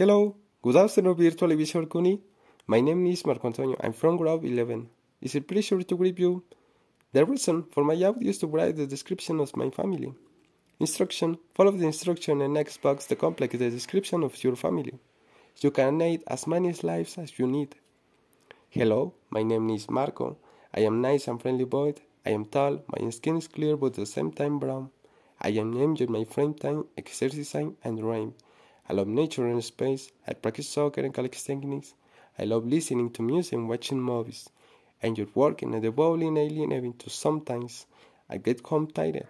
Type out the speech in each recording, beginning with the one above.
Hello, good afternoon, virtual visual Kuni. My name is Marco Antonio. I'm from Grove 11. It's a pleasure to greet you. The reason for my audio is to write the description of my family. Instruction Follow the instruction and next box the complex the description of your family. You can add as many slides as you need. Hello, my name is Marco. I am nice and friendly boy. I am tall, my skin is clear but at the same time brown. I am enjoying my frame time, exercising and rhyme. I love nature and space. I practice soccer and calisthenics. I love listening to music and watching movies. I enjoy working at the bowling alien even to sometimes I get home tired.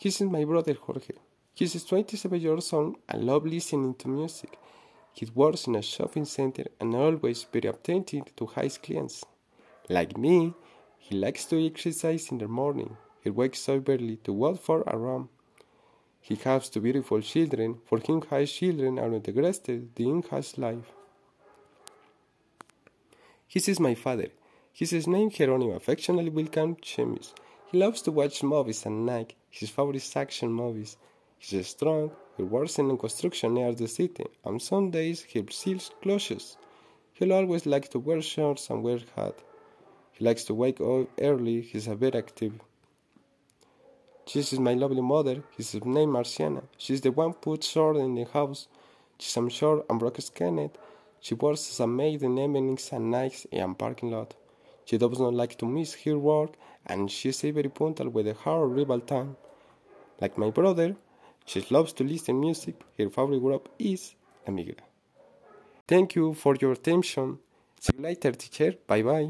This is my brother Jorge. He is 27 years old and love listening to music. He works in a shopping center and always very attentive to his clients. Like me, he likes to exercise in the morning. He wakes up early to walk for a run. He has two beautiful children. For him, his children are the greatest in his life. This is my father. His name Geronimo, affectionately will call Chemis. He loves to watch movies at night. His favorite action movies. He's strong. He works in construction near the city. and some days, he seals clothes. He'll always like to wear shorts and wear hat. He likes to wake up early. He's a very active. This is my lovely mother. His name Marciana. She's the one put short in the house. She's am short and broke skinned. She works as a maid in evenings and nights in parking lot. She does not like to miss her work and she's very punctual with her rival time. Like my brother, she loves to listen music. Her favorite group is Amiga. Thank you for your attention. See you later, teacher. Bye bye.